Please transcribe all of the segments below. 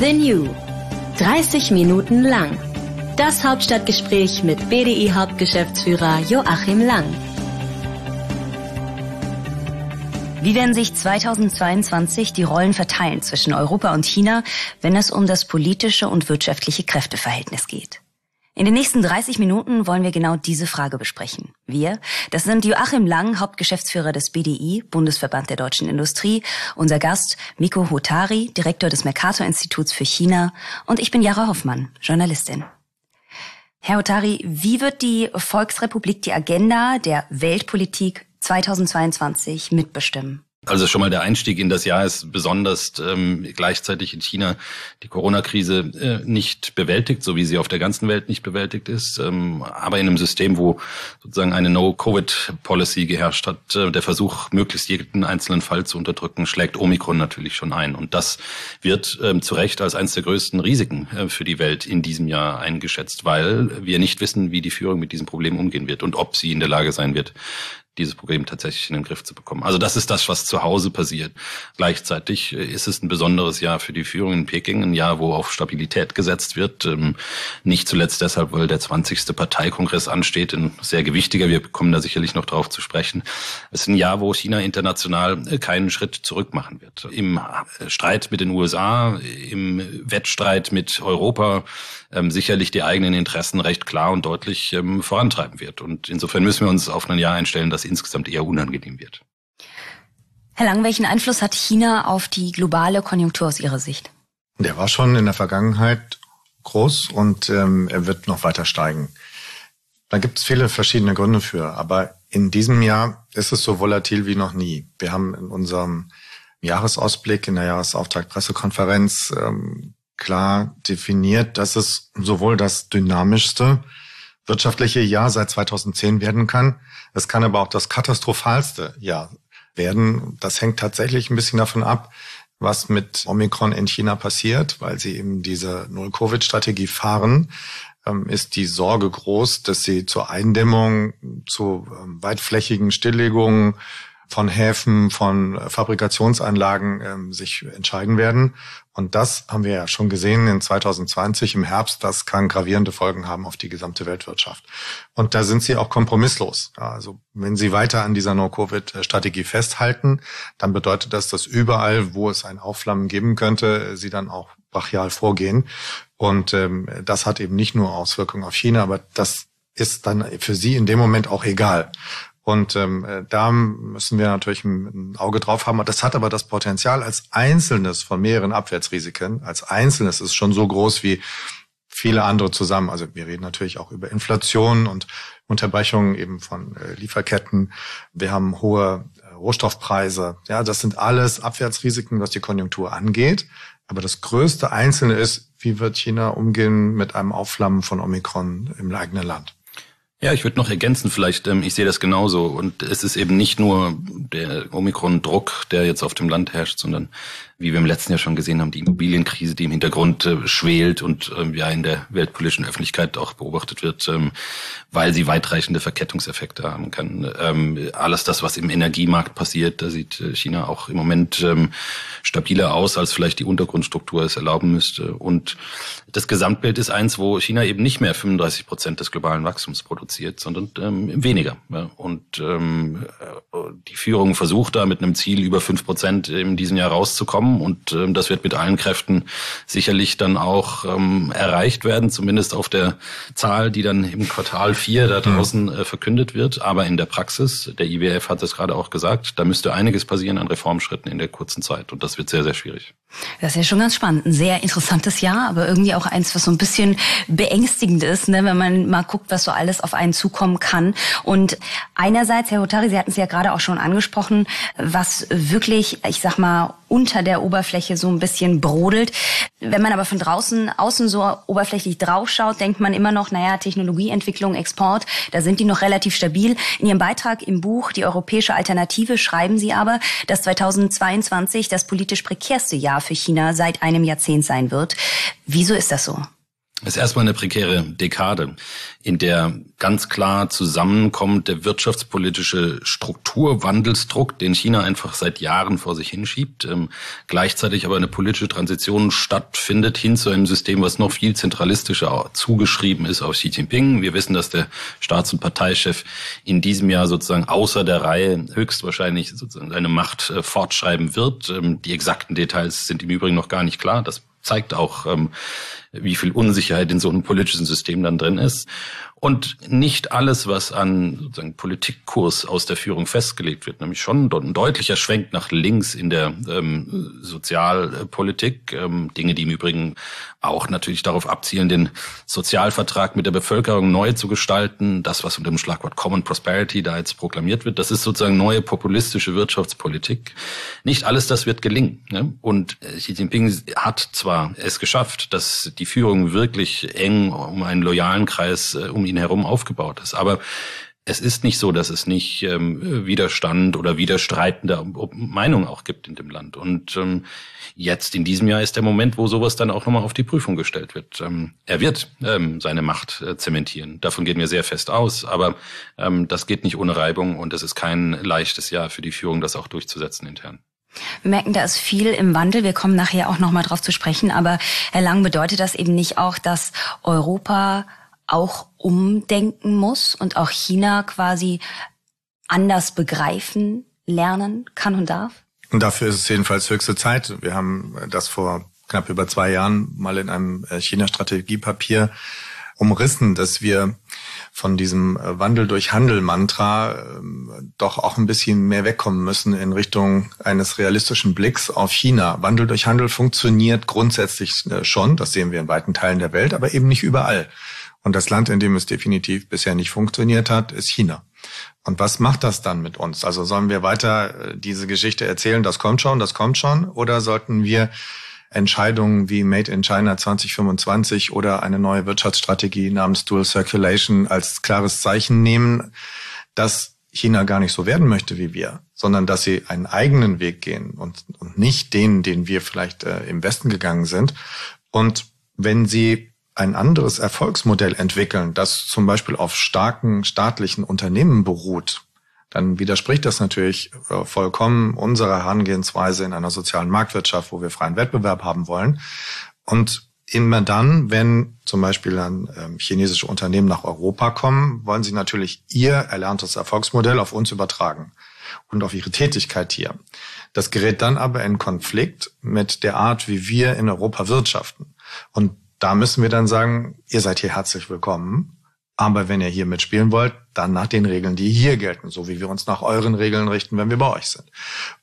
The New. 30 Minuten lang. Das Hauptstadtgespräch mit BDI-Hauptgeschäftsführer Joachim Lang. Wie werden sich 2022 die Rollen verteilen zwischen Europa und China, wenn es um das politische und wirtschaftliche Kräfteverhältnis geht? In den nächsten 30 Minuten wollen wir genau diese Frage besprechen. Wir, das sind Joachim Lang, Hauptgeschäftsführer des BDI, Bundesverband der deutschen Industrie, unser Gast Miko Hotari, Direktor des Mercator-Instituts für China und ich bin Jara Hoffmann, Journalistin. Herr Hotari, wie wird die Volksrepublik die Agenda der Weltpolitik 2022 mitbestimmen? Also schon mal der Einstieg in das Jahr ist besonders ähm, gleichzeitig in China die Corona-Krise äh, nicht bewältigt, so wie sie auf der ganzen Welt nicht bewältigt ist, ähm, aber in einem System, wo sozusagen eine No-Covid-Policy geherrscht hat. Äh, der Versuch, möglichst jeden einzelnen Fall zu unterdrücken, schlägt Omikron natürlich schon ein. Und das wird ähm, zu Recht als eines der größten Risiken äh, für die Welt in diesem Jahr eingeschätzt, weil wir nicht wissen, wie die Führung mit diesem Problem umgehen wird und ob sie in der Lage sein wird, dieses Problem tatsächlich in den Griff zu bekommen. Also das ist das, was zu Hause passiert. Gleichzeitig ist es ein besonderes Jahr für die Führung in Peking, ein Jahr, wo auf Stabilität gesetzt wird. Ähm, nicht zuletzt deshalb, weil der 20. Parteikongress ansteht, ein sehr gewichtiger. Wir kommen da sicherlich noch drauf zu sprechen. Es ist ein Jahr, wo China international keinen Schritt zurück machen wird. Im Streit mit den USA, im Wettstreit mit Europa, ähm, sicherlich die eigenen Interessen recht klar und deutlich ähm, vorantreiben wird. Und insofern müssen wir uns auf ein Jahr einstellen, das insgesamt eher unangenehm wird. Herr Lang, welchen Einfluss hat China auf die globale Konjunktur aus Ihrer Sicht? Der war schon in der Vergangenheit groß und ähm, er wird noch weiter steigen. Da gibt es viele verschiedene Gründe für, aber in diesem Jahr ist es so volatil wie noch nie. Wir haben in unserem Jahresausblick, in der Jahresauftakt-Pressekonferenz ähm, klar definiert, dass es sowohl das dynamischste wirtschaftliche Jahr seit 2010 werden kann. Es kann aber auch das katastrophalste Jahr werden. Das hängt tatsächlich ein bisschen davon ab, was mit Omikron in China passiert, weil sie eben diese Null-Covid-Strategie fahren ähm, ist die Sorge groß, dass sie zur Eindämmung, zu ähm, weitflächigen Stilllegungen von Häfen, von Fabrikationsanlagen ähm, sich entscheiden werden. Und das haben wir ja schon gesehen in 2020 im Herbst. Das kann gravierende Folgen haben auf die gesamte Weltwirtschaft. Und da sind sie auch kompromisslos. Also wenn sie weiter an dieser No-Covid-Strategie festhalten, dann bedeutet das, dass überall, wo es ein Aufflammen geben könnte, sie dann auch brachial vorgehen. Und ähm, das hat eben nicht nur Auswirkungen auf China, aber das ist dann für sie in dem Moment auch egal. Und ähm, da müssen wir natürlich ein, Auge drauf haben. Das hat aber das Potenzial als einzelnes von mehreren Abwärtsrisiken, als einzelnes ist schon so groß wie viele andere zusammen. Also wir reden natürlich auch über Inflation und Unterbrechungen eben von äh, Lieferketten. Wir haben hohe äh, Rohstoffpreise. Ja, das sind alles Abwärtsrisiken, was die Konjunktur angeht. Aber das größte Einzelne ist, wie wird China umgehen mit einem Aufflammen von Omikron im eigenen Land? Ja, ich würde noch ergänzen, vielleicht, ähm, ich sehe das genauso. Und es ist eben nicht nur der Omikron-Druck, der jetzt auf dem Land herrscht, sondern wie wir im letzten Jahr schon gesehen haben, die Immobilienkrise, die im Hintergrund äh, schwelt und ähm, ja in der weltpolitischen Öffentlichkeit auch beobachtet wird, ähm, weil sie weitreichende Verkettungseffekte haben kann. Ähm, alles das, was im Energiemarkt passiert, da sieht äh, China auch im Moment ähm, stabiler aus, als vielleicht die Untergrundstruktur es erlauben müsste. Und das Gesamtbild ist eins, wo China eben nicht mehr 35 Prozent des globalen Wachstums produziert, sondern ähm, weniger. Ja. Und ähm, äh, die Führung versucht da mit einem Ziel über fünf Prozent in diesem Jahr rauszukommen kommen und ähm, das wird mit allen Kräften sicherlich dann auch ähm, erreicht werden, zumindest auf der Zahl, die dann im Quartal 4 da mhm. draußen äh, verkündet wird. Aber in der Praxis, der IWF hat es gerade auch gesagt, da müsste einiges passieren an Reformschritten in der kurzen Zeit und das wird sehr, sehr schwierig. Das ist ja schon ganz spannend. Ein sehr interessantes Jahr, aber irgendwie auch eins, was so ein bisschen beängstigend ist, ne, wenn man mal guckt, was so alles auf einen zukommen kann. Und einerseits, Herr Hotari, Sie hatten es ja gerade auch schon angesprochen, was wirklich, ich sag mal, unter der Oberfläche so ein bisschen brodelt. Wenn man aber von draußen, außen so oberflächlich draufschaut, denkt man immer noch, naja, Technologieentwicklung, Export, da sind die noch relativ stabil. In Ihrem Beitrag im Buch Die europäische Alternative schreiben Sie aber, dass 2022 das politisch prekärste Jahr für China seit einem Jahrzehnt sein wird. Wieso ist das so? Es ist erstmal eine prekäre Dekade, in der ganz klar zusammenkommt der wirtschaftspolitische Strukturwandelsdruck, den China einfach seit Jahren vor sich hinschiebt, ähm, gleichzeitig aber eine politische Transition stattfindet hin zu einem System, was noch viel zentralistischer zugeschrieben ist auf Xi Jinping. Wir wissen, dass der Staats- und Parteichef in diesem Jahr sozusagen außer der Reihe höchstwahrscheinlich sozusagen seine Macht äh, fortschreiben wird. Ähm, die exakten Details sind im Übrigen noch gar nicht klar. Das zeigt auch, ähm, wie viel Unsicherheit in so einem politischen System dann drin ist. Und nicht alles, was an sozusagen Politikkurs aus der Führung festgelegt wird, nämlich schon ein deutlicher Schwenk nach links in der ähm, Sozialpolitik, ähm, Dinge, die im Übrigen auch natürlich darauf abzielen, den Sozialvertrag mit der Bevölkerung neu zu gestalten. Das, was unter dem Schlagwort Common Prosperity da jetzt proklamiert wird, das ist sozusagen neue populistische Wirtschaftspolitik. Nicht alles das wird gelingen. Ne? Und Xi Jinping hat zwar es geschafft, dass die Führung wirklich eng um einen loyalen Kreis äh, um ihn herum aufgebaut ist. Aber es ist nicht so, dass es nicht ähm, Widerstand oder widerstreitende Meinungen auch gibt in dem Land. Und ähm, jetzt in diesem Jahr ist der Moment, wo sowas dann auch nochmal auf die Prüfung gestellt wird. Ähm, er wird ähm, seine Macht äh, zementieren. Davon gehen wir sehr fest aus. Aber ähm, das geht nicht ohne Reibung und es ist kein leichtes Jahr für die Führung, das auch durchzusetzen intern. Wir merken, da ist viel im Wandel. Wir kommen nachher auch nochmal drauf zu sprechen. Aber Herr Lang, bedeutet das eben nicht auch, dass Europa auch umdenken muss und auch China quasi anders begreifen, lernen kann und darf? Und dafür ist es jedenfalls höchste Zeit. Wir haben das vor knapp über zwei Jahren mal in einem äh, China-Strategiepapier umrissen, dass wir von diesem äh, Wandel durch Handel-Mantra ähm, doch auch ein bisschen mehr wegkommen müssen in Richtung eines realistischen Blicks auf China. Wandel durch Handel funktioniert grundsätzlich äh, schon, das sehen wir in weiten Teilen der Welt, aber eben nicht überall. Und das Land, in dem es definitiv bisher nicht funktioniert hat, ist China. Und was macht das dann mit uns? Also sollen wir weiter äh, diese Geschichte erzählen, das kommt schon, das kommt schon, oder sollten wir Entscheidungen wie Made in China 2025 oder eine neue Wirtschaftsstrategie namens Dual Circulation als klares Zeichen nehmen, dass China gar nicht so werden möchte wie wir, sondern dass sie einen eigenen Weg gehen und, und nicht den, den wir vielleicht äh, im Westen gegangen sind. Und wenn sie ein anderes Erfolgsmodell entwickeln, das zum Beispiel auf starken staatlichen Unternehmen beruht, dann widerspricht das natürlich äh, vollkommen unserer Herangehensweise in einer sozialen Marktwirtschaft, wo wir freien Wettbewerb haben wollen. Und immer dann, wenn zum Beispiel dann ähm, chinesische Unternehmen nach Europa kommen, wollen sie natürlich ihr erlerntes Erfolgsmodell auf uns übertragen und auf ihre Tätigkeit hier. Das gerät dann aber in Konflikt mit der Art, wie wir in Europa wirtschaften. Und da müssen wir dann sagen, ihr seid hier herzlich willkommen. Aber wenn ihr hier mitspielen wollt, dann nach den Regeln, die hier gelten, so wie wir uns nach euren Regeln richten, wenn wir bei euch sind.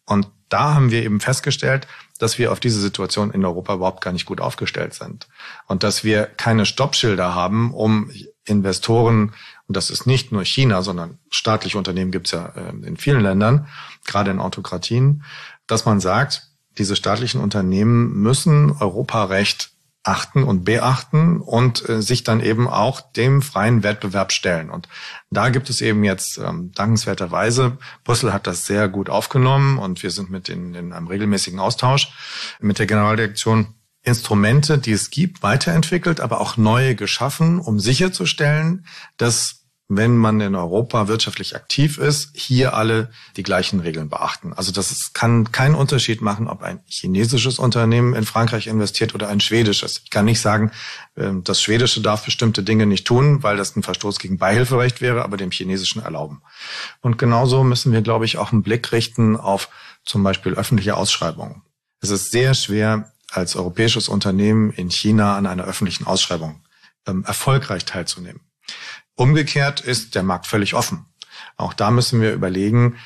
Und da haben wir eben festgestellt, dass wir auf diese Situation in Europa überhaupt gar nicht gut aufgestellt sind. Und dass wir keine Stoppschilder haben, um Investoren, und das ist nicht nur China, sondern staatliche Unternehmen gibt es ja äh, in vielen Ländern, gerade in Autokratien, dass man sagt, diese staatlichen Unternehmen müssen Europarecht achten und beachten und äh, sich dann eben auch dem freien Wettbewerb stellen. Und da gibt es eben jetzt ähm, dankenswerterweise, Brüssel hat das sehr gut aufgenommen und wir sind mit in, in einem regelmäßigen Austausch mit der Generaldirektion Instrumente, die es gibt, weiterentwickelt, aber auch neue geschaffen, um sicherzustellen, dass wenn man in Europa wirtschaftlich aktiv ist, hier alle die gleichen Regeln beachten. Also das ist, kann keinen Unterschied machen, ob ein chinesisches Unternehmen in Frankreich investiert oder ein schwedisches. Ich kann nicht sagen, ähm, das schwedische darf bestimmte Dinge nicht tun, weil das ein Verstoß gegen Beihilferecht wäre, aber dem chinesischen erlauben. Und genauso müssen wir, glaube ich, auch einen Blick richten auf zum Beispiel öffentliche Ausschreibungen. Es ist sehr schwer, als europäisches Unternehmen in China an einer öffentlichen Ausschreibung ähm, erfolgreich teilzunehmen. Umgekehrt ist der Markt völlig offen. Auch da müssen wir überlegen,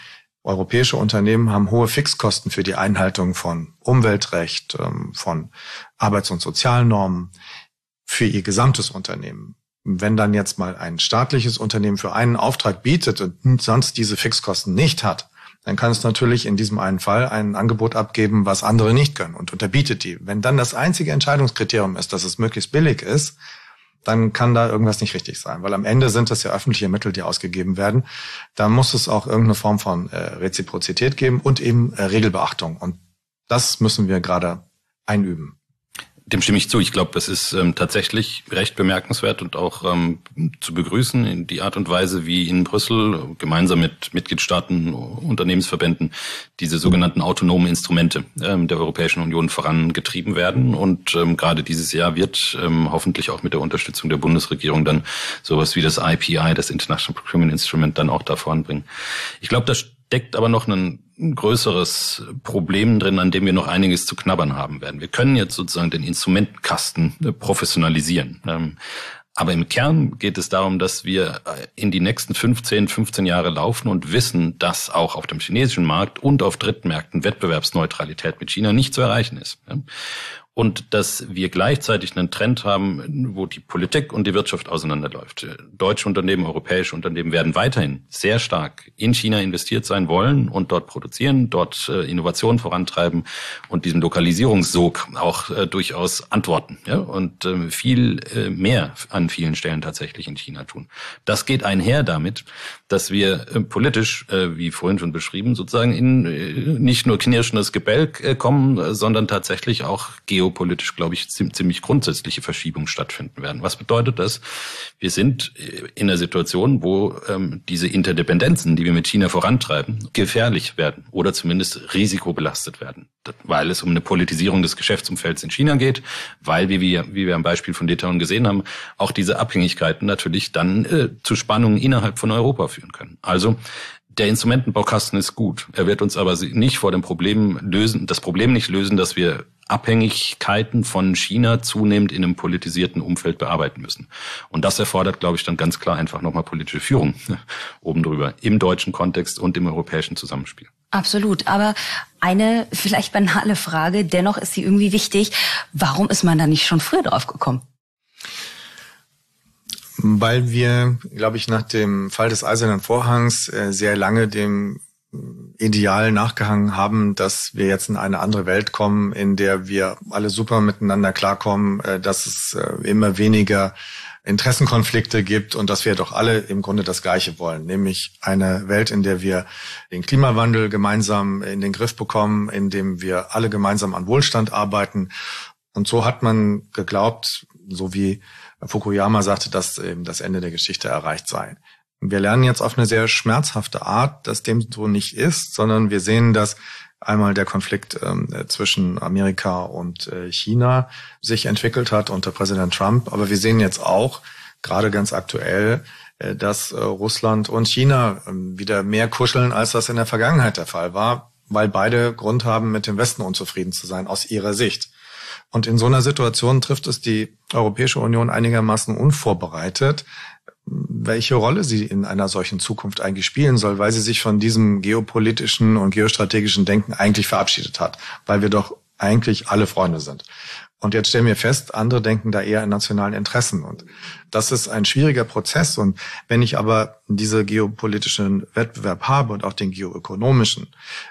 europäische Unternehmen haben hohe Fixkosten für die Einhaltung von Umweltrecht, ähm, von Arbeits- und Sozialnormen für ihr gesamtes Unternehmen. Wenn dann jetzt mal ein staatliches Unternehmen für einen Auftrag bietet und sonst diese Fixkosten nicht hat, dann kann es natürlich in diesem einen Fall ein Angebot abgeben, was andere nicht können und unterbietet die. Wenn dann das einzige Entscheidungskriterium ist, dass es möglichst billig ist, dann kann da irgendwas nicht richtig sein. Weil am Ende sind das ja öffentliche Mittel, die ausgegeben werden. Da muss es auch irgendeine Form von äh, Reziprozität geben und eben äh, Regelbeachtung. Und das müssen wir gerade einüben. Dem stimme ich zu. Ich glaube, es ist ähm, tatsächlich recht bemerkenswert und auch ähm, zu begrüßen in die Art und Weise, wie in Brüssel gemeinsam mit Mitgliedstaaten, Unternehmensverbänden diese sogenannten autonomen Instrumente ähm, der Europäischen Union vorangetrieben werden. Und ähm, gerade dieses Jahr wird ähm, hoffentlich auch mit der Unterstützung der Bundesregierung dann sowas wie das IPI, das International Procurement Instrument, dann auch da voranbringen. Ich glaube, das steckt aber noch ein größeres Problem drin, an dem wir noch einiges zu knabbern haben werden. Wir können jetzt sozusagen den Instrumentenkasten äh, professionalisieren. Ähm, aber im Kern geht es darum, dass wir äh, in die nächsten 15, 15 Jahre laufen und wissen, dass auch auf dem chinesischen Markt und auf Drittmärkten Wettbewerbsneutralität mit China nicht zu erreichen ist und dass wir gleichzeitig einen Trend haben, wo die Politik und die Wirtschaft auseinanderläuft. Deutsche Unternehmen, europäische Unternehmen werden weiterhin sehr stark in China investiert sein wollen und dort produzieren, dort äh, Innovationen vorantreiben und diesem Lokalisierungssog auch äh, durchaus antworten ja? und äh, viel äh, mehr an vielen Stellen tatsächlich in China tun. Das geht einher damit, dass wir politisch, wie vorhin schon beschrieben, sozusagen in nicht nur knirschendes Gebälk kommen, sondern tatsächlich auch geo geopolitisch, glaube ich, ziemlich grundsätzliche Verschiebungen stattfinden werden. Was bedeutet das? Wir sind äh, in einer Situation, wo ähm, diese Interdependenzen, die wir mit China vorantreiben, gefährlich werden oder zumindest risikobelastet werden, weil es um eine Politisierung des Geschäftsumfelds in China geht, weil, wie wir, wie wir am Beispiel von Litauen gesehen haben, auch diese Abhängigkeiten natürlich dann äh, zu Spannungen innerhalb von Europa führen können. Also der Instrumentenbaukasten ist gut. Er wird uns aber nicht vor dem Problem lösen, das Problem nicht lösen, dass wir Abhängigkeiten von China zunehmend in einem politisierten Umfeld bearbeiten müssen. Und das erfordert, glaube ich, dann ganz klar einfach nochmal politische Führung oben drüber im deutschen Kontext und im europäischen Zusammenspiel. Absolut. Aber eine vielleicht banale Frage, dennoch ist sie irgendwie wichtig. Warum ist man da nicht schon früher drauf gekommen? Weil wir, glaube ich, nach dem Fall des Eisernen Vorhangs äh, sehr lange dem Ideal nachgehangen haben, dass wir jetzt in eine andere Welt kommen, in der wir alle super miteinander klarkommen, äh, dass es äh, immer weniger Interessenkonflikte gibt und dass wir doch alle im Grunde das Gleiche wollen, nämlich eine Welt, in der wir den Klimawandel gemeinsam in den Griff bekommen, in dem wir alle gemeinsam an Wohlstand arbeiten. Und so hat man geglaubt, so wie Fukuyama sagte, dass eben das Ende der Geschichte erreicht sei. Wir lernen jetzt auf eine sehr schmerzhafte Art, dass dem so nicht ist, sondern wir sehen, dass einmal der Konflikt ähm, zwischen Amerika und äh, China sich entwickelt hat unter Präsident Trump. Aber wir sehen jetzt auch, gerade ganz aktuell, äh, dass äh, Russland und China äh, wieder mehr kuscheln, als das in der Vergangenheit der Fall war, weil beide Grund haben, mit dem Westen unzufrieden zu sein, aus ihrer Sicht. Und in so einer Situation trifft es die Europäische Union einigermaßen unvorbereitet, welche Rolle sie in einer solchen Zukunft eigentlich spielen soll, weil sie sich von diesem geopolitischen und geostrategischen Denken eigentlich verabschiedet hat, weil wir doch eigentlich alle Freunde sind. Und jetzt stellen wir fest, andere denken da eher in nationalen Interessen. Und das ist ein schwieriger Prozess. Und wenn ich aber diese geopolitischen Wettbewerb habe und auch den geoökonomischen,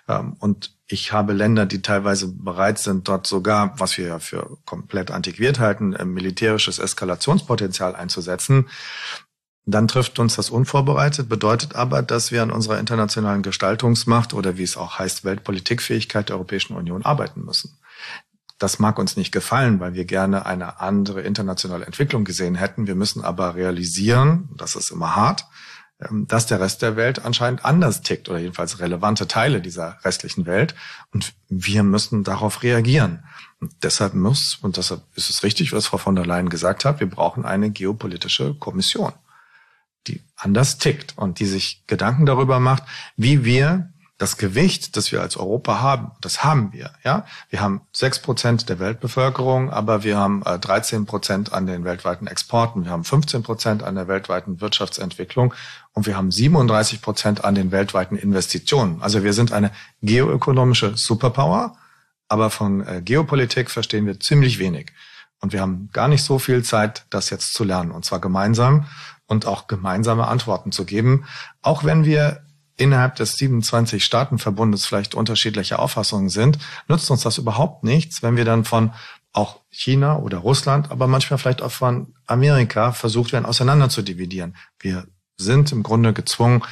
ähm, und ich habe Länder, die teilweise bereit sind, dort sogar, was wir ja für komplett antiquiert halten, militärisches Eskalationspotenzial einzusetzen, dann trifft uns das unvorbereitet, bedeutet aber, dass wir an unserer internationalen Gestaltungsmacht oder wie es auch heißt, Weltpolitikfähigkeit der Europäischen Union arbeiten müssen. Das mag uns nicht gefallen, weil wir gerne eine andere internationale Entwicklung gesehen hätten. Wir müssen aber realisieren, das ist immer hart, ähm, dass der Rest der Welt anscheinend anders tickt oder jedenfalls relevante Teile dieser restlichen Welt. Und wir müssen darauf reagieren. Und deshalb muss, und deshalb ist es richtig, was Frau von der Leyen gesagt hat, wir brauchen eine geopolitische Kommission die anders tickt und die sich Gedanken darüber macht, wie wir das Gewicht, das wir als Europa haben, das haben wir. Ja, wir haben sechs Prozent der Weltbevölkerung, aber wir haben 13 äh, Prozent an den weltweiten Exporten, wir haben 15 Prozent an der weltweiten Wirtschaftsentwicklung und wir haben 37 Prozent an den weltweiten Investitionen. Also wir sind eine geoökonomische Superpower, aber von äh, Geopolitik verstehen wir ziemlich wenig. Und wir haben gar nicht so viel Zeit, das jetzt zu lernen, und zwar gemeinsam und auch gemeinsame Antworten zu geben, auch wenn wir innerhalb des 27 Staatenverbundes vielleicht unterschiedliche Auffassungen sind, nutzt uns das überhaupt nichts, wenn wir dann von auch China oder Russland, aber manchmal vielleicht auch von Amerika versucht werden, auseinander zu dividieren. Wir sind im Grunde gezwungen,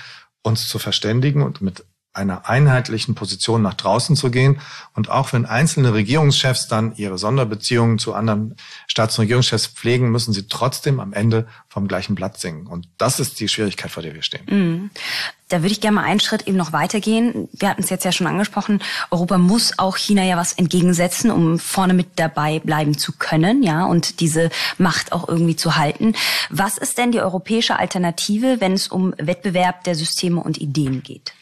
uns zu verständigen und mit einer einheitlichen Position nach draußen zu gehen. Und auch wenn einzelne Regierungschefs dann ihre Sonderbeziehungen zu anderen Staats- und Regierungschefs pflegen, müssen sie trotzdem am Ende vom gleichen Blatt singen. Und das ist die Schwierigkeit, vor der wir stehen. Mhm. Da würde ich gerne mal einen Schritt eben noch weitergehen. Wir hatten es jetzt ja schon angesprochen. Europa muss auch China ja was entgegensetzen, um vorne mit dabei bleiben zu können, ja, und diese Macht auch irgendwie zu halten. Was ist denn die europäische Alternative, wenn es um Wettbewerb der Systeme und Ideen geht?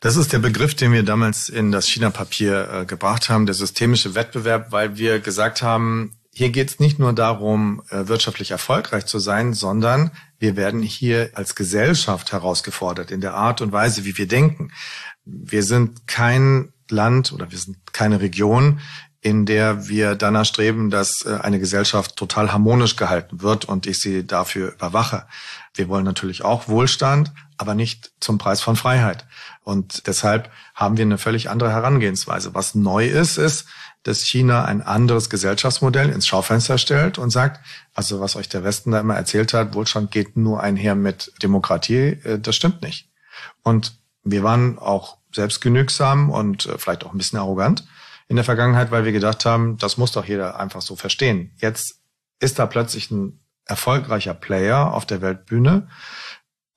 Das ist der Begriff, den wir damals in das China-Papier äh, gebracht haben, der systemische Wettbewerb, weil wir gesagt haben, hier geht es nicht nur darum, äh, wirtschaftlich erfolgreich zu sein, sondern wir werden hier als Gesellschaft herausgefordert in der Art und Weise, wie wir denken. Wir sind kein Land oder wir sind keine Region, in der wir danach streben, dass äh, eine Gesellschaft total harmonisch gehalten wird und ich sie dafür überwache. Wir wollen natürlich auch Wohlstand, aber nicht zum Preis von Freiheit. Und deshalb haben wir eine völlig andere Herangehensweise. Was neu ist, ist, dass China ein anderes Gesellschaftsmodell ins Schaufenster stellt und sagt, also was euch der Westen da immer erzählt hat, Wohlstand geht nur einher mit Demokratie, äh, das stimmt nicht. Und wir waren auch selbstgenügsam und äh, vielleicht auch ein bisschen arrogant in der Vergangenheit, weil wir gedacht haben, das muss doch jeder einfach so verstehen. Jetzt ist da plötzlich ein erfolgreicher Player auf der Weltbühne,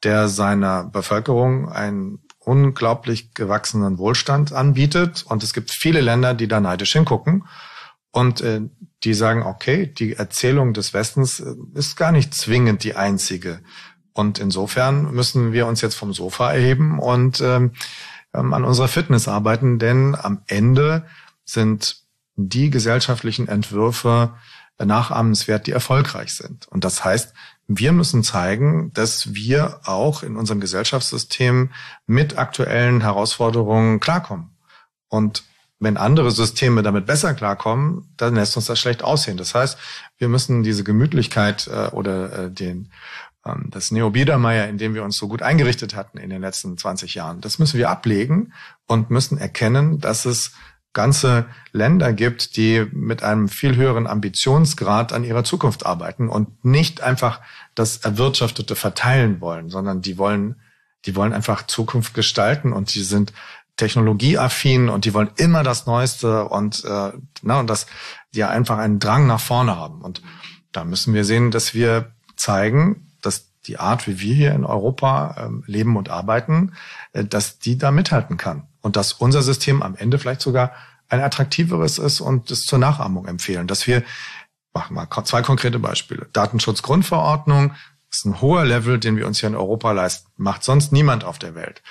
der seiner Bevölkerung einen unglaublich gewachsenen Wohlstand anbietet. Und es gibt viele Länder, die da neidisch hingucken und äh, die sagen, okay, die Erzählung des Westens äh, ist gar nicht zwingend die einzige. Und insofern müssen wir uns jetzt vom Sofa erheben und ähm, ähm an unserer Fitness arbeiten, denn am Ende sind die gesellschaftlichen Entwürfe nachahmenswert, die erfolgreich sind. Und das heißt, wir müssen zeigen, dass wir auch in unserem Gesellschaftssystem mit aktuellen Herausforderungen klarkommen. Und wenn andere Systeme damit besser klarkommen, dann lässt uns das schlecht aussehen. Das heißt, wir müssen diese Gemütlichkeit äh, oder äh, den ähm, das Neo-Biedermeier, in dem wir uns so gut eingerichtet hatten in den letzten 20 Jahren, das müssen wir ablegen und müssen erkennen, dass es ganze Länder gibt, die mit einem viel höheren Ambitionsgrad an ihrer Zukunft arbeiten und nicht einfach das Erwirtschaftete verteilen wollen, sondern die wollen, die wollen einfach Zukunft gestalten und die sind technologieaffin und die wollen immer das Neueste und, äh, na, und das, die einfach einen Drang nach vorne haben. Und da müssen wir sehen, dass wir zeigen, dass die Art, wie wir hier in Europa ähm, leben und arbeiten, äh, dass die da mithalten kann und dass unser System am Ende vielleicht sogar ein attraktiveres ist und es zur Nachahmung empfehlen. Dass wir, machen wir zwei konkrete Beispiele. Datenschutzgrundverordnung ist ein hoher Level, den wir uns hier in Europa leisten. Macht sonst niemand auf der Welt.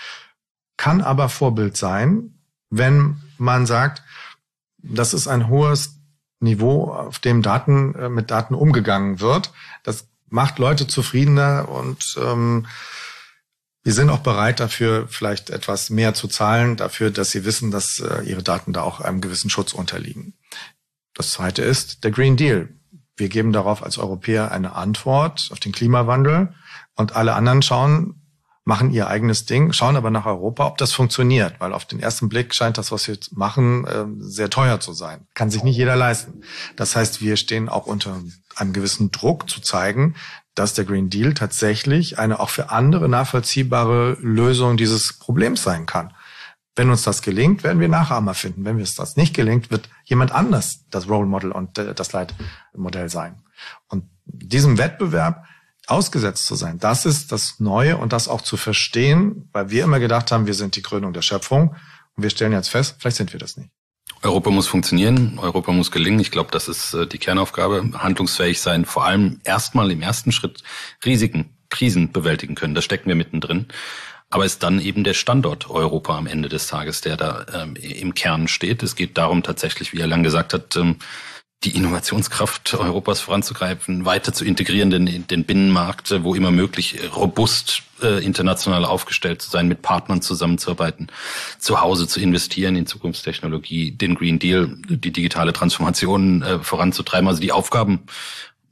Kann aber Vorbild sein, wenn man sagt, das ist ein hohes Niveau, auf dem Daten äh, mit Daten umgegangen wird. Das macht Leute zufriedener und ähm, wir sind auch bereit dafür, vielleicht etwas mehr zu zahlen, dafür, dass sie wissen, dass äh, ihre Daten da auch einem gewissen Schutz unterliegen. Das zweite ist der Green Deal. Wir geben darauf als Europäer eine Antwort auf den Klimawandel und alle anderen schauen, machen ihr eigenes Ding, schauen aber nach Europa, ob das funktioniert, weil auf den ersten Blick scheint das, was wir machen, ähm, sehr teuer zu sein. Kann sich nicht jeder leisten. Das heißt, wir stehen auch unter einem gewissen Druck zu zeigen, dass der Green Deal tatsächlich eine auch für andere nachvollziehbare Lösung dieses Problems sein kann. Wenn uns das gelingt, werden wir Nachahmer finden. Wenn es das nicht gelingt, wird jemand anders das Role Model und äh, das Leitmodell sein. Und diesem Wettbewerb ausgesetzt zu sein, das ist das Neue und das auch zu verstehen, weil wir immer gedacht haben, wir sind die Krönung der Schöpfung. Und wir stellen jetzt fest, vielleicht sind wir das nicht. Europa muss funktionieren, Europa muss gelingen. Ich glaube, das ist äh, die Kernaufgabe. Handlungsfähig sein, vor allem erstmal im ersten Schritt Risiken, Krisen bewältigen können. Da stecken wir mittendrin. Aber ist dann eben der Standort Europa am Ende des Tages, der da ähm, im Kern steht. Es geht darum tatsächlich, wie er lang gesagt hat, ähm, die Innovationskraft Europas voranzugreifen, weiter zu integrieren, den, den Binnenmarkt, äh, wo immer möglich, äh, robust äh, international aufgestellt zu sein, mit Partnern zusammenzuarbeiten, zu Hause zu investieren in Zukunftstechnologie, den Green Deal, die digitale Transformation äh, voranzutreiben. Also die Aufgaben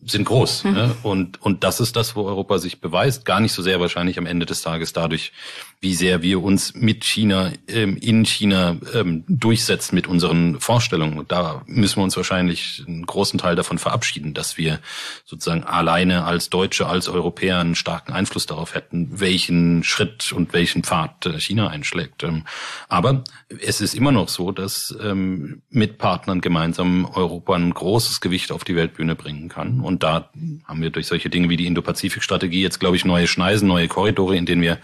sind groß. Mhm. Ne? Und, und das ist das, wo Europa sich beweist. Gar nicht so sehr wahrscheinlich am Ende des Tages dadurch, wie sehr wir uns mit China, ähm, in China ähm, durchsetzen mit unseren Vorstellungen. Da müssen wir uns wahrscheinlich einen großen Teil davon verabschieden, dass wir sozusagen alleine als Deutsche, als Europäer einen starken Einfluss darauf hätten, welchen Schritt und welchen Pfad äh, China einschlägt. Ähm, aber es ist immer noch so, dass ähm, mit Partnern gemeinsam Europa ein großes Gewicht auf die Weltbühne bringen kann. Und da haben wir durch solche Dinge wie die Indo-Pazifik-Strategie jetzt, glaube ich, neue Schneisen, neue Korridore, in denen wir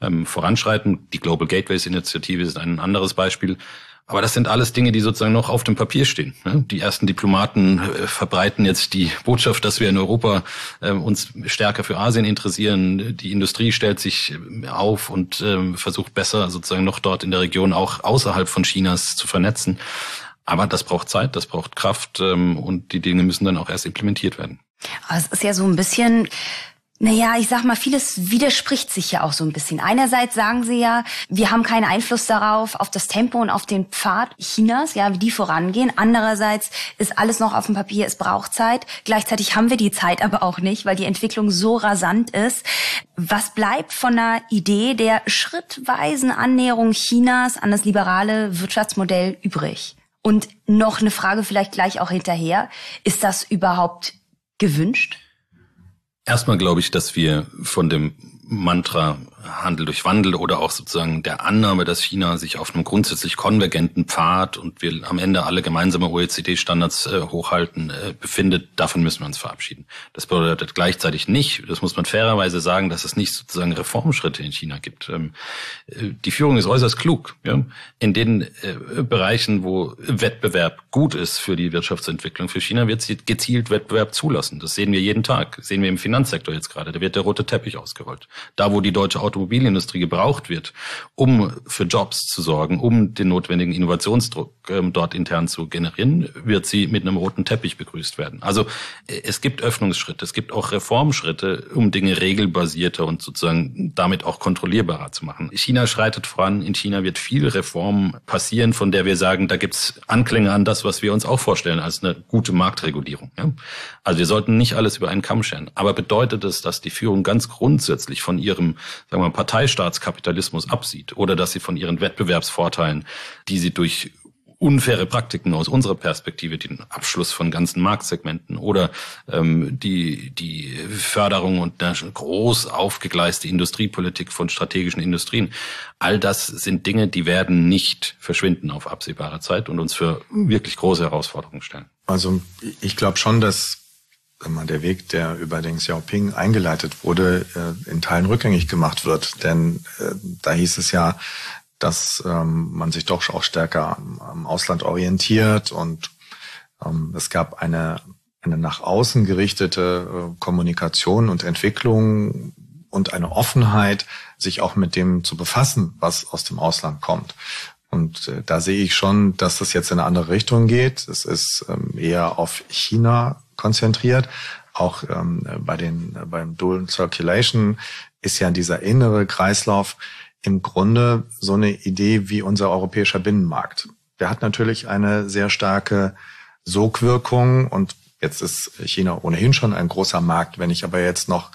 ähm, voranschreiten. Die Global Gateways Initiative ist ein anderes Beispiel. Aber das sind alles Dinge, die sozusagen noch auf dem Papier stehen. Ne? Die ersten Diplomaten äh, verbreiten jetzt die Botschaft, dass wir in Europa äh, uns stärker für Asien interessieren. Die Industrie stellt sich äh, auf und ähm, versucht besser sozusagen noch dort in der Region auch außerhalb von Chinas zu vernetzen. Aber das braucht Zeit, das braucht Kraft ähm, und die Dinge müssen dann auch erst implementiert werden. Aber es ist ja so ein bisschen naja, ich sag mal, vieles widerspricht sich ja auch so ein bisschen. Einerseits sagen sie ja, wir haben keinen Einfluss darauf, auf das Tempo und auf den Pfad Chinas, ja, wie die vorangehen. Andererseits ist alles noch auf dem Papier, es braucht Zeit. Gleichzeitig haben wir die Zeit aber auch nicht, weil die Entwicklung so rasant ist. Was bleibt von einer Idee der schrittweisen Annäherung Chinas an das liberale Wirtschaftsmodell übrig? Und noch eine Frage vielleicht gleich auch hinterher. Ist das überhaupt gewünscht? Erstmal glaube ich, dass wir von dem Mantra Handel durch Wandel oder auch sozusagen der Annahme, dass China sich auf einem grundsätzlich konvergenten Pfad und wir am Ende alle gemeinsame OECD-Standards äh, hochhalten, äh, befindet, davon müssen wir uns verabschieden. Das bedeutet gleichzeitig nicht, das muss man fairerweise sagen, dass es nicht sozusagen Reformschritte in China gibt. Ähm, äh, die Führung ist äußerst klug. Ja? In den äh, Bereichen, wo Wettbewerb gut ist für die Wirtschaftsentwicklung für China, wird sie gezielt Wettbewerb zulassen. Das sehen wir jeden Tag. Sehen wir im Finanzsektor jetzt gerade. Da wird der rote Teppich ausgerollt. Da, wo die deutsche Automobilindustrie gebraucht wird, um für Jobs zu sorgen, um den notwendigen Innovationsdruck ähm, dort intern zu generieren, wird sie mit einem roten Teppich begrüßt werden. Also äh, es gibt Öffnungsschritte, es gibt auch Reformschritte, um Dinge regelbasierter und sozusagen damit auch kontrollierbarer zu machen. China schreitet voran, in China wird viel Reform passieren, von der wir sagen, da gibt's Anklänge an das, was wir uns auch vorstellen als eine gute Marktregulierung. Ja? Also wir sollten nicht alles über einen Kamm scheren. Aber bedeutet es, dass die Führung ganz grundsätzlich von ihrem, sagen wir Parteistaatskapitalismus absieht oder dass sie von ihren Wettbewerbsvorteilen, die sie durch unfaire Praktiken aus unserer Perspektive, den Abschluss von ganzen Marktsegmenten oder ähm, die, die Förderung und eine groß aufgegleiste Industriepolitik von strategischen Industrien. All das sind Dinge, die werden nicht verschwinden auf absehbare Zeit und uns für wirklich große Herausforderungen stellen. Also ich glaube schon, dass der Weg, der über den Xiaoping eingeleitet wurde, äh, in Teilen rückgängig gemacht wird. Denn äh, da hieß es ja, dass ähm, man sich doch auch stärker am Ausland orientiert und ähm, es gab eine, eine nach außen gerichtete äh, Kommunikation und Entwicklung und eine Offenheit, sich auch mit dem zu befassen, was aus dem Ausland kommt. Und da sehe ich schon, dass das jetzt in eine andere Richtung geht. Es ist ähm, eher auf China konzentriert. Auch ähm, bei den beim Dual Circulation ist ja dieser innere Kreislauf im Grunde so eine Idee wie unser europäischer Binnenmarkt. Der hat natürlich eine sehr starke Sogwirkung und jetzt ist China ohnehin schon ein großer Markt. Wenn ich aber jetzt noch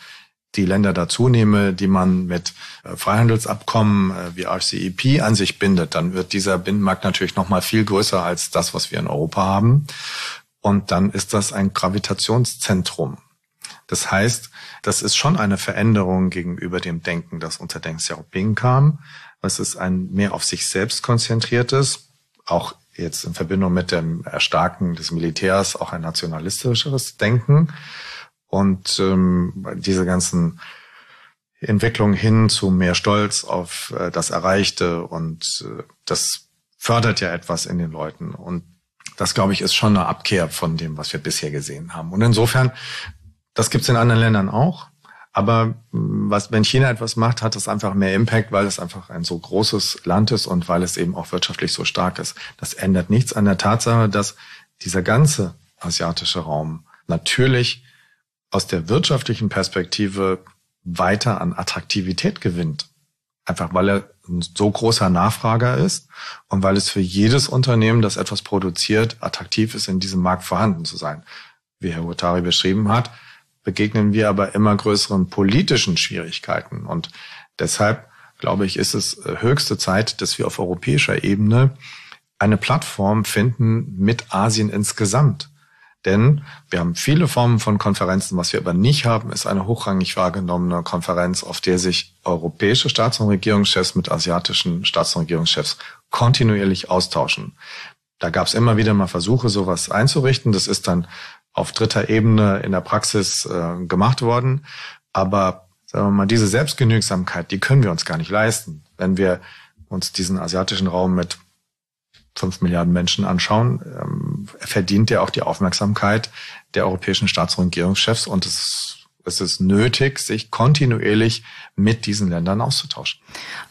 die Länder dazu nehme, die man mit äh, Freihandelsabkommen äh, wie RCEP an sich bindet, dann wird dieser Binnenmarkt natürlich noch mal viel größer als das, was wir in Europa haben. Und dann ist das ein Gravitationszentrum. Das heißt, das ist schon eine Veränderung gegenüber dem Denken, das unter Deng Xiaoping kam. Es ist ein mehr auf sich selbst konzentriertes, auch jetzt in Verbindung mit dem Erstarken des Militärs auch ein nationalistischeres Denken. Und ähm, diese ganzen Entwicklungen hin zu mehr Stolz auf äh, das Erreichte und äh, das fördert ja etwas in den Leuten. Und das, glaube ich, ist schon eine Abkehr von dem, was wir bisher gesehen haben. Und insofern, das gibt es in anderen Ländern auch. Aber mm, was, wenn China etwas macht, hat es einfach mehr Impact, weil es einfach ein so großes Land ist und weil es eben auch wirtschaftlich so stark ist. Das ändert nichts an der Tatsache, dass dieser ganze asiatische Raum natürlich aus der wirtschaftlichen Perspektive weiter an Attraktivität gewinnt. Einfach weil er ein so großer Nachfrager ist und weil es für jedes Unternehmen, das etwas produziert, attraktiv ist, in diesem Markt vorhanden zu sein. wie Herr Hutari beschrieben hat, begegnen wir aber immer größeren politischen Schwierigkeiten. Und deshalb, glaube ich, ist es äh, höchste Zeit, dass wir auf europäischer Ebene eine Plattform finden mit Asien insgesamt. Denn wir haben viele Formen von Konferenzen. Was wir aber nicht haben, ist eine hochrangig wahrgenommene Konferenz, auf der sich europäische Staats- und Regierungschefs mit asiatischen Staats- und Regierungschefs kontinuierlich austauschen. Da gab es immer wieder mal Versuche, sowas einzurichten. Das ist dann auf dritter Ebene in der Praxis äh, gemacht worden. Aber sagen wir mal, diese Selbstgenügsamkeit, die können wir uns gar nicht leisten, wenn wir uns diesen asiatischen Raum mit fünf Milliarden Menschen anschauen, ähm, verdient er auch die Aufmerksamkeit der europäischen Staats- und Regierungschefs und es es ist nötig, sich kontinuierlich mit diesen Ländern auszutauschen.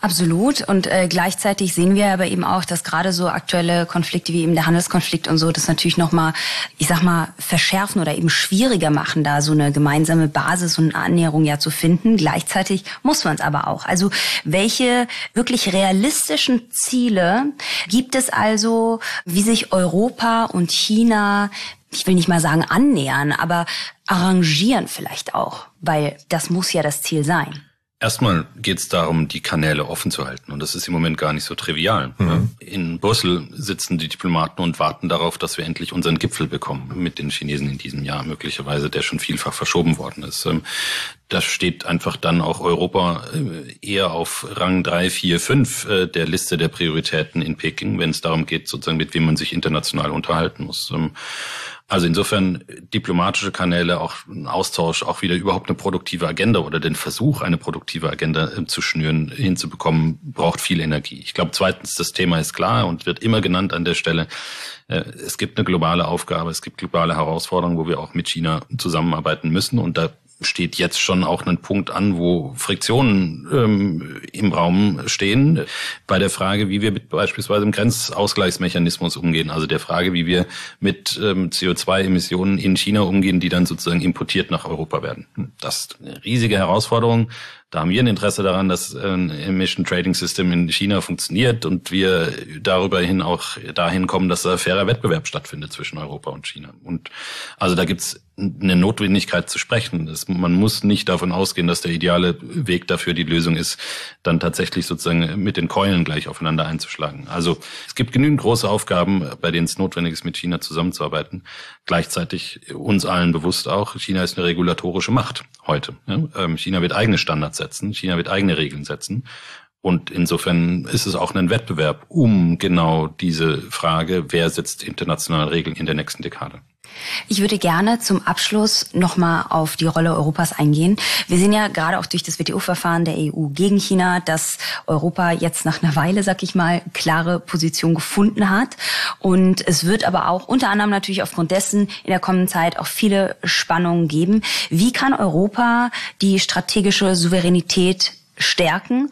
Absolut. Und äh, gleichzeitig sehen wir aber eben auch, dass gerade so aktuelle Konflikte wie eben der Handelskonflikt und so das natürlich nochmal, ich sag mal, verschärfen oder eben schwieriger machen, da so eine gemeinsame Basis und Annäherung ja zu finden. Gleichzeitig muss man es aber auch. Also welche wirklich realistischen Ziele gibt es also, wie sich Europa und China ich will nicht mal sagen annähern, aber arrangieren vielleicht auch, weil das muss ja das Ziel sein. Erstmal geht es darum, die Kanäle offen zu halten. Und das ist im Moment gar nicht so trivial. Mhm. In Brüssel sitzen die Diplomaten und warten darauf, dass wir endlich unseren Gipfel bekommen mit den Chinesen in diesem Jahr, möglicherweise, der schon vielfach verschoben worden ist. Ähm, da steht einfach dann auch Europa äh, eher auf Rang drei, vier, fünf äh, der Liste der Prioritäten in Peking, wenn es darum geht, sozusagen, mit wem man sich international unterhalten muss. Also insofern diplomatische Kanäle, auch ein Austausch, auch wieder überhaupt eine produktive Agenda oder den Versuch, eine produktive Agenda äh, zu schnüren, hinzubekommen, braucht viel Energie. Ich glaube, zweitens, das Thema ist klar und wird immer genannt an der Stelle. Äh, es gibt eine globale Aufgabe, es gibt globale Herausforderungen, wo wir auch mit China zusammenarbeiten müssen. Und da steht jetzt schon auch ein Punkt an, wo Friktionen ähm, im Raum stehen. Bei der Frage, wie wir mit beispielsweise im Grenzausgleichsmechanismus umgehen, also der Frage, wie wir mit ähm, CO2-Emissionen in China umgehen, die dann sozusagen importiert nach Europa werden. Das ist eine riesige Herausforderung. Da haben wir ein Interesse daran, dass ein Emission Trading System in China funktioniert und wir darüber hin auch dahin kommen, dass da fairer Wettbewerb stattfindet zwischen Europa und China. Und also da gibt's eine Notwendigkeit zu sprechen. Das, man muss nicht davon ausgehen, dass der ideale Weg dafür die Lösung ist, dann tatsächlich sozusagen mit den Keulen gleich aufeinander einzuschlagen. Also es gibt genügend große Aufgaben, bei denen es notwendig ist, mit China zusammenzuarbeiten. Gleichzeitig uns allen bewusst auch, China ist eine regulatorische Macht heute. Ähm, China wird eigene Standards setzen, China wird eigene Regeln setzen. Und insofern ist es auch ein Wettbewerb um genau diese Frage, wer setzt internationale Regeln in der nächsten Dekade. Ich würde gerne zum Abschluss nochmal auf die Rolle Europas eingehen. Wir sehen ja gerade auch durch das WTO-Verfahren der EU gegen China, dass Europa jetzt nach einer Weile, sag ich mal, klare Position gefunden hat. Und es wird aber auch unter anderem natürlich aufgrund dessen in der kommenden Zeit auch viele Spannungen geben. Wie kann Europa die strategische Souveränität stärken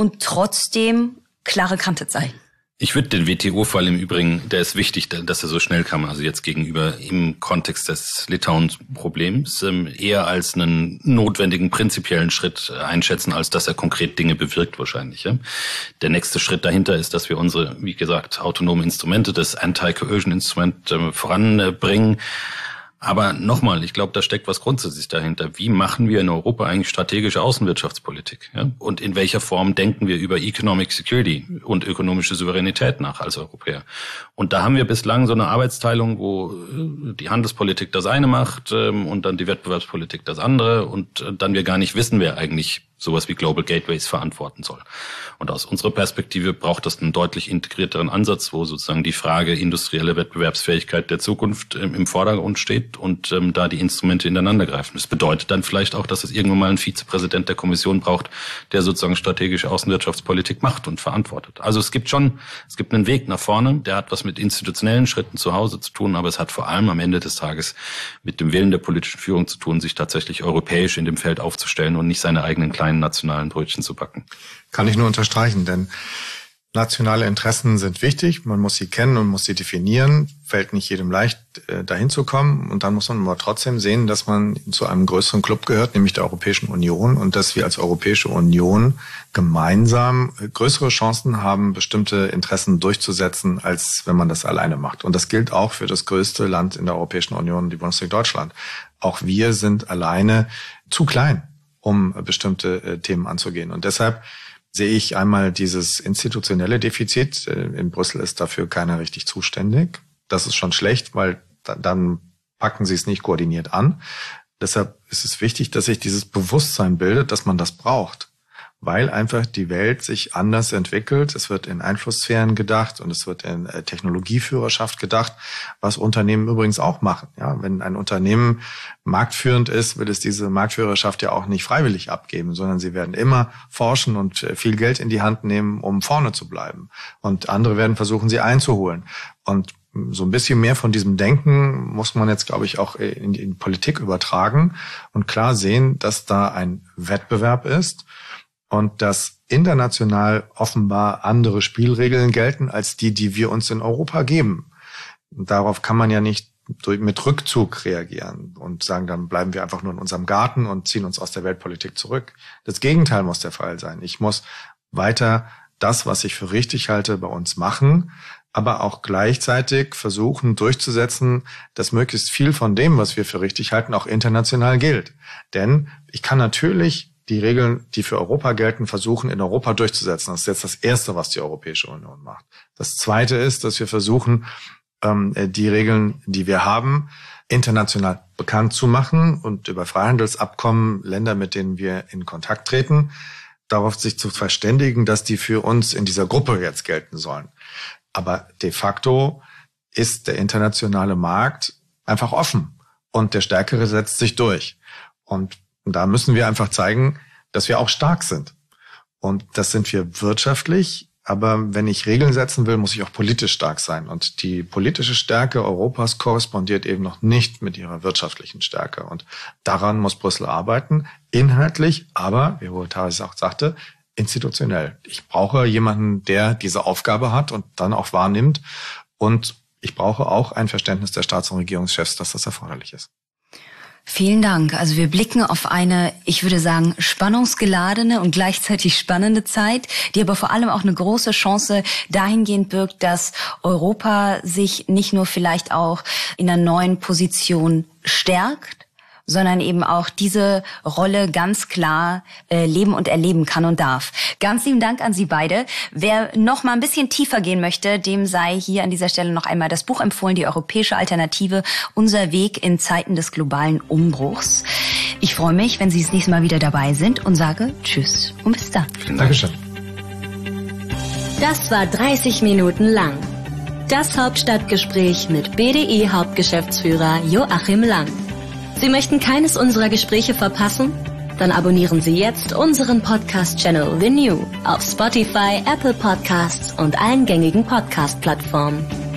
und trotzdem klare Kante zeigen? Ich würde den WTO-Fall im Übrigen, der ist wichtig, dass er so schnell kam, also jetzt gegenüber im Kontext des Litauen-Problems, ähm, eher als einen notwendigen prinzipiellen Schritt einschätzen, als dass er konkret Dinge bewirkt wahrscheinlich. Der nächste Schritt dahinter ist, dass wir unsere, wie gesagt, autonomen Instrumente, das Anti-Coercion-Instrument ähm, voranbringen aber nochmal, ich glaube, da steckt was grundsätzlich dahinter. Wie machen wir in Europa eigentlich strategische Außenwirtschaftspolitik? Ja? Und in welcher Form denken wir über Economic Security und ökonomische Souveränität nach als Europäer? Und da haben wir bislang so eine Arbeitsteilung, wo äh, die Handelspolitik das eine macht ähm, und dann die Wettbewerbspolitik das andere und äh, dann wir gar nicht wissen, wer eigentlich sowas wie Global Gateways verantworten soll. Und aus unserer Perspektive braucht das einen deutlich integrierteren Ansatz, wo sozusagen die Frage industrielle Wettbewerbsfähigkeit der Zukunft ähm, im Vordergrund steht und ähm, da die Instrumente ineinander greifen. Das bedeutet dann vielleicht auch, dass es irgendwann mal einen Vizepräsident der Kommission braucht, der sozusagen strategische Außenwirtschaftspolitik macht und verantwortet. Also es gibt schon, es gibt einen Weg nach vorne, der hat was mit institutionellen Schritten zu Hause zu tun, aber es hat vor allem am Ende des Tages mit dem Willen der politischen Führung zu tun, sich tatsächlich europäisch in dem Feld aufzustellen und nicht seine eigenen kleinen nationalen Brötchen zu backen. Kann ich nur unterstreichen, denn Nationale Interessen sind wichtig, man muss sie kennen und muss sie definieren. Fällt nicht jedem leicht, äh, dahin zu kommen. Und dann muss man aber trotzdem sehen, dass man zu einem größeren Club gehört, nämlich der Europäischen Union, und dass wir als Europäische Union gemeinsam größere Chancen haben, bestimmte Interessen durchzusetzen, als wenn man das alleine macht. Und das gilt auch für das größte Land in der Europäischen Union, die Bundesrepublik Deutschland. Auch wir sind alleine zu klein, um bestimmte äh, Themen anzugehen. Und deshalb sehe ich einmal dieses institutionelle Defizit. Äh, in Brüssel ist dafür keiner richtig zuständig. Das ist schon schlecht, weil dann packen sie es nicht koordiniert an. Deshalb ist es wichtig, dass sich dieses Bewusstsein bildet, dass man das braucht weil einfach die Welt sich anders entwickelt. Es wird in Einflusssphären gedacht und es wird in äh, Technologieführerschaft gedacht, was Unternehmen übrigens auch machen. Ja, wenn ein Unternehmen marktführend ist, will es diese Marktführerschaft ja auch nicht freiwillig abgeben, sondern sie werden immer forschen und äh, viel Geld in die Hand nehmen, um vorne zu bleiben. Und andere werden versuchen, sie einzuholen. Und so ein bisschen mehr von diesem Denken muss man jetzt, glaube ich, auch in, in Politik übertragen und klar sehen, dass da ein Wettbewerb ist und dass international offenbar andere Spielregeln gelten als die, die wir uns in Europa geben. Darauf kann man ja nicht mit Rückzug reagieren und sagen, dann bleiben wir einfach nur in unserem Garten und ziehen uns aus der Weltpolitik zurück. Das Gegenteil muss der Fall sein. Ich muss weiter das, was ich für richtig halte, bei uns machen, aber auch gleichzeitig versuchen durchzusetzen, dass möglichst viel von dem, was wir für richtig halten, auch international gilt. Denn ich kann natürlich die Regeln, die für Europa gelten, versuchen in Europa durchzusetzen. Das ist jetzt das Erste, was die Europäische Union macht. Das Zweite ist, dass wir versuchen, ähm, die Regeln, die wir haben, international bekannt zu machen und über Freihandelsabkommen Länder, mit denen wir in Kontakt treten, darauf sich zu verständigen, dass die für uns in dieser Gruppe jetzt gelten sollen. Aber de facto ist der internationale Markt einfach offen und der Stärkere setzt sich durch. Und und da müssen wir einfach zeigen, dass wir auch stark sind. Und das sind wir wirtschaftlich. Aber wenn ich Regeln setzen will, muss ich auch politisch stark sein. Und die politische Stärke Europas korrespondiert eben noch nicht mit ihrer wirtschaftlichen Stärke. Und daran muss Brüssel arbeiten, inhaltlich, aber, wie Taris auch sagte, institutionell. Ich brauche jemanden, der diese Aufgabe hat und dann auch wahrnimmt. Und ich brauche auch ein Verständnis der Staats- und Regierungschefs, dass das erforderlich ist. Vielen Dank. Also wir blicken auf eine, ich würde sagen, spannungsgeladene und gleichzeitig spannende Zeit, die aber vor allem auch eine große Chance dahingehend birgt, dass Europa sich nicht nur vielleicht auch in einer neuen Position stärkt, sondern eben auch diese Rolle ganz klar äh, leben und erleben kann und darf. Ganz lieben Dank an Sie beide. Wer noch mal ein bisschen tiefer gehen möchte, dem sei hier an dieser Stelle noch einmal das Buch empfohlen, die europäische Alternative, unser Weg in Zeiten des globalen Umbruchs. Ich freue mich, wenn Sie das nächste Mal wieder dabei sind und sage Tschüss und bis dann. Dankeschön. Das war 30 Minuten lang. Das Hauptstadtgespräch mit BDI Hauptgeschäftsführer Joachim Lang. Sie möchten keines unserer Gespräche verpassen? Dann abonnieren Sie jetzt unseren Podcast-Channel The New auf Spotify, Apple Podcasts und allen gängigen Podcast-Plattformen.